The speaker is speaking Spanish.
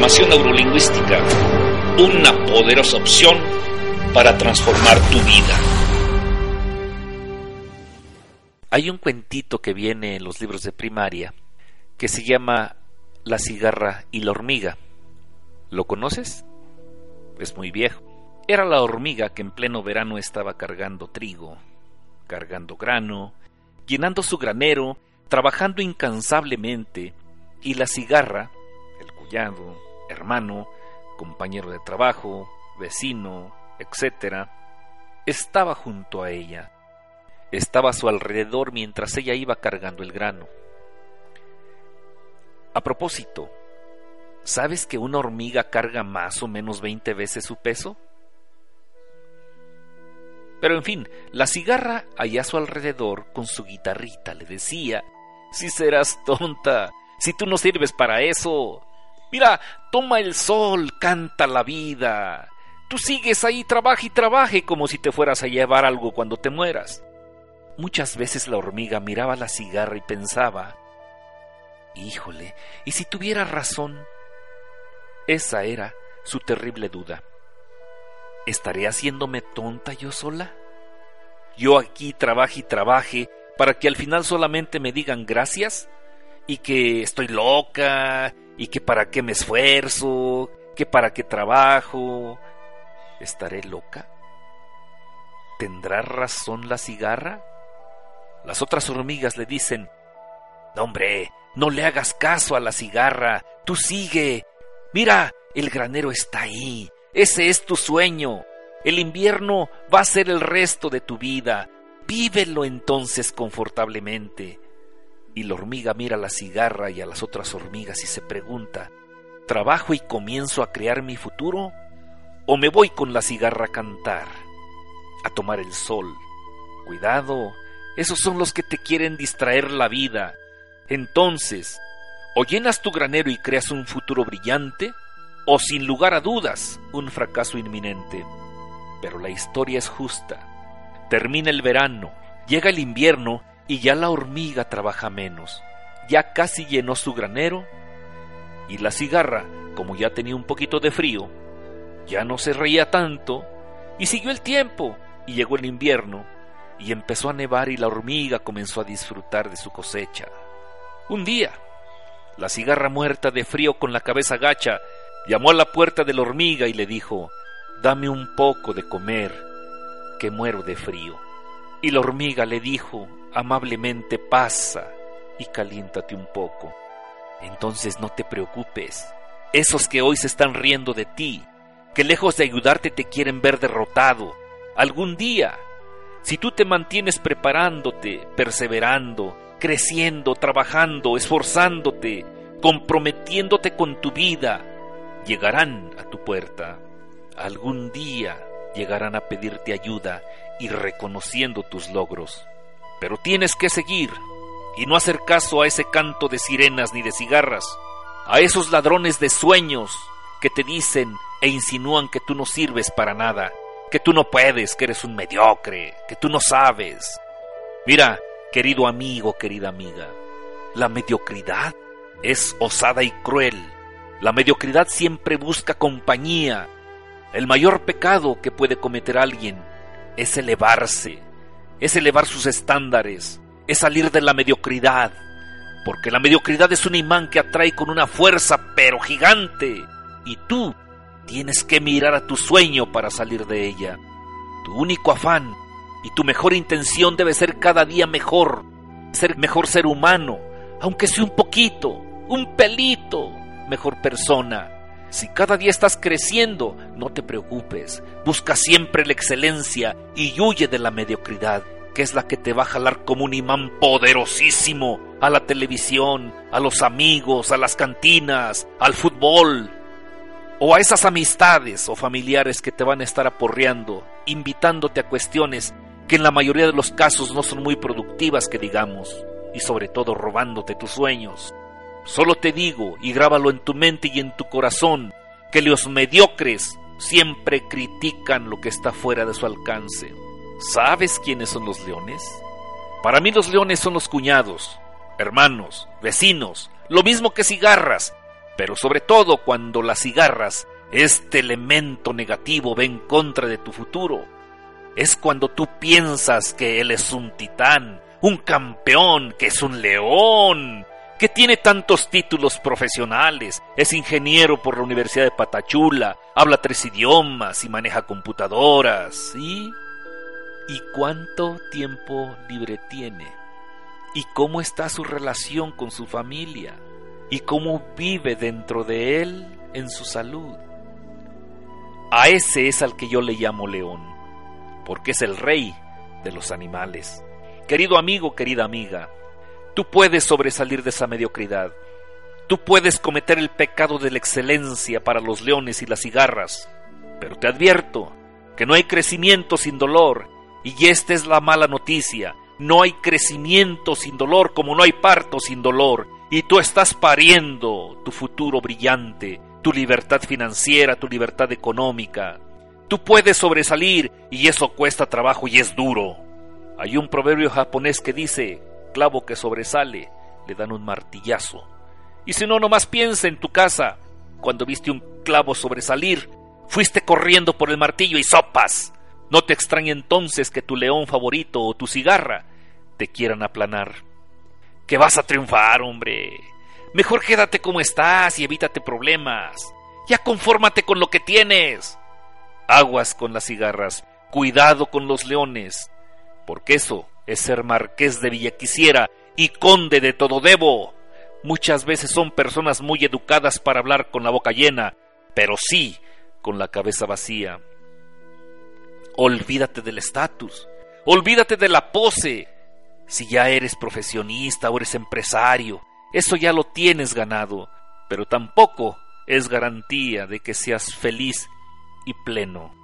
neurolingüística, una poderosa opción para transformar tu vida. Hay un cuentito que viene en los libros de primaria que se llama La cigarra y la hormiga. ¿Lo conoces? Es muy viejo. Era la hormiga que en pleno verano estaba cargando trigo, cargando grano, llenando su granero, trabajando incansablemente, y la cigarra, el cuñado, hermano, compañero de trabajo, vecino, etc., estaba junto a ella. Estaba a su alrededor mientras ella iba cargando el grano. A propósito, ¿sabes que una hormiga carga más o menos 20 veces su peso? Pero en fin, la cigarra allá a su alrededor con su guitarrita le decía, si serás tonta, si tú no sirves para eso. Mira, toma el sol, canta la vida. Tú sigues ahí, trabaja y trabaje como si te fueras a llevar algo cuando te mueras. Muchas veces la hormiga miraba la cigarra y pensaba, híjole, ¿y si tuviera razón? Esa era su terrible duda. ¿Estaré haciéndome tonta yo sola? Yo aquí trabaje y trabaje para que al final solamente me digan gracias y que estoy loca y que para qué me esfuerzo, que para qué trabajo. ¿Estaré loca? ¿Tendrá razón la cigarra? Las otras hormigas le dicen, no, hombre, no le hagas caso a la cigarra, tú sigue. Mira, el granero está ahí, ese es tu sueño. El invierno va a ser el resto de tu vida. Vívelo entonces confortablemente. Y la hormiga mira a la cigarra y a las otras hormigas y se pregunta, ¿trabajo y comienzo a crear mi futuro? ¿O me voy con la cigarra a cantar, a tomar el sol? Cuidado, esos son los que te quieren distraer la vida. Entonces, o llenas tu granero y creas un futuro brillante, o sin lugar a dudas, un fracaso inminente. Pero la historia es justa. Termina el verano, llega el invierno y ya la hormiga trabaja menos. Ya casi llenó su granero y la cigarra, como ya tenía un poquito de frío, ya no se reía tanto y siguió el tiempo y llegó el invierno y empezó a nevar y la hormiga comenzó a disfrutar de su cosecha. Un día, la cigarra muerta de frío con la cabeza gacha llamó a la puerta de la hormiga y le dijo, Dame un poco de comer, que muero de frío. Y la hormiga le dijo amablemente, pasa y caliéntate un poco. Entonces no te preocupes, esos que hoy se están riendo de ti, que lejos de ayudarte te quieren ver derrotado, algún día si tú te mantienes preparándote, perseverando, creciendo, trabajando, esforzándote, comprometiéndote con tu vida, llegarán a tu puerta. Algún día llegarán a pedirte ayuda y reconociendo tus logros. Pero tienes que seguir y no hacer caso a ese canto de sirenas ni de cigarras, a esos ladrones de sueños que te dicen e insinúan que tú no sirves para nada, que tú no puedes, que eres un mediocre, que tú no sabes. Mira, querido amigo, querida amiga, la mediocridad es osada y cruel. La mediocridad siempre busca compañía. El mayor pecado que puede cometer alguien es elevarse, es elevar sus estándares, es salir de la mediocridad, porque la mediocridad es un imán que atrae con una fuerza pero gigante, y tú Tienes que mirar a tu sueño para salir de ella. Tu único afán y tu mejor intención debe ser cada día mejor, ser mejor ser humano, aunque sea un poquito, un pelito, mejor persona. Si cada día estás creciendo, no te preocupes, busca siempre la excelencia y huye de la mediocridad, que es la que te va a jalar como un imán poderosísimo a la televisión, a los amigos, a las cantinas, al fútbol, o a esas amistades o familiares que te van a estar aporreando, invitándote a cuestiones que en la mayoría de los casos no son muy productivas que digamos, y sobre todo robándote tus sueños. Solo te digo, y grábalo en tu mente y en tu corazón, que los mediocres siempre critican lo que está fuera de su alcance. ¿Sabes quiénes son los leones? Para mí los leones son los cuñados, hermanos, vecinos, lo mismo que cigarras, pero sobre todo cuando las cigarras, este elemento negativo, ven contra de tu futuro. Es cuando tú piensas que él es un titán, un campeón, que es un león, que tiene tantos títulos profesionales, es ingeniero por la Universidad de Patachula, habla tres idiomas y maneja computadoras, ¿y? ¿Y cuánto tiempo libre tiene? ¿Y cómo está su relación con su familia? ¿Y cómo vive dentro de él en su salud? A ese es al que yo le llamo león, porque es el rey de los animales. Querido amigo, querida amiga, Tú puedes sobresalir de esa mediocridad. Tú puedes cometer el pecado de la excelencia para los leones y las cigarras. Pero te advierto que no hay crecimiento sin dolor. Y esta es la mala noticia. No hay crecimiento sin dolor como no hay parto sin dolor. Y tú estás pariendo tu futuro brillante, tu libertad financiera, tu libertad económica. Tú puedes sobresalir y eso cuesta trabajo y es duro. Hay un proverbio japonés que dice, clavo que sobresale, le dan un martillazo. Y si no, nomás piensa en tu casa, cuando viste un clavo sobresalir, fuiste corriendo por el martillo y sopas. No te extraña entonces que tu león favorito o tu cigarra te quieran aplanar. Que vas a triunfar, hombre. Mejor quédate como estás y evítate problemas. Ya confórmate con lo que tienes. Aguas con las cigarras, cuidado con los leones, porque eso es ser marqués de Villaquisiera y conde de Tododebo. Muchas veces son personas muy educadas para hablar con la boca llena, pero sí con la cabeza vacía. Olvídate del estatus, olvídate de la pose. Si ya eres profesionista o eres empresario, eso ya lo tienes ganado, pero tampoco es garantía de que seas feliz y pleno.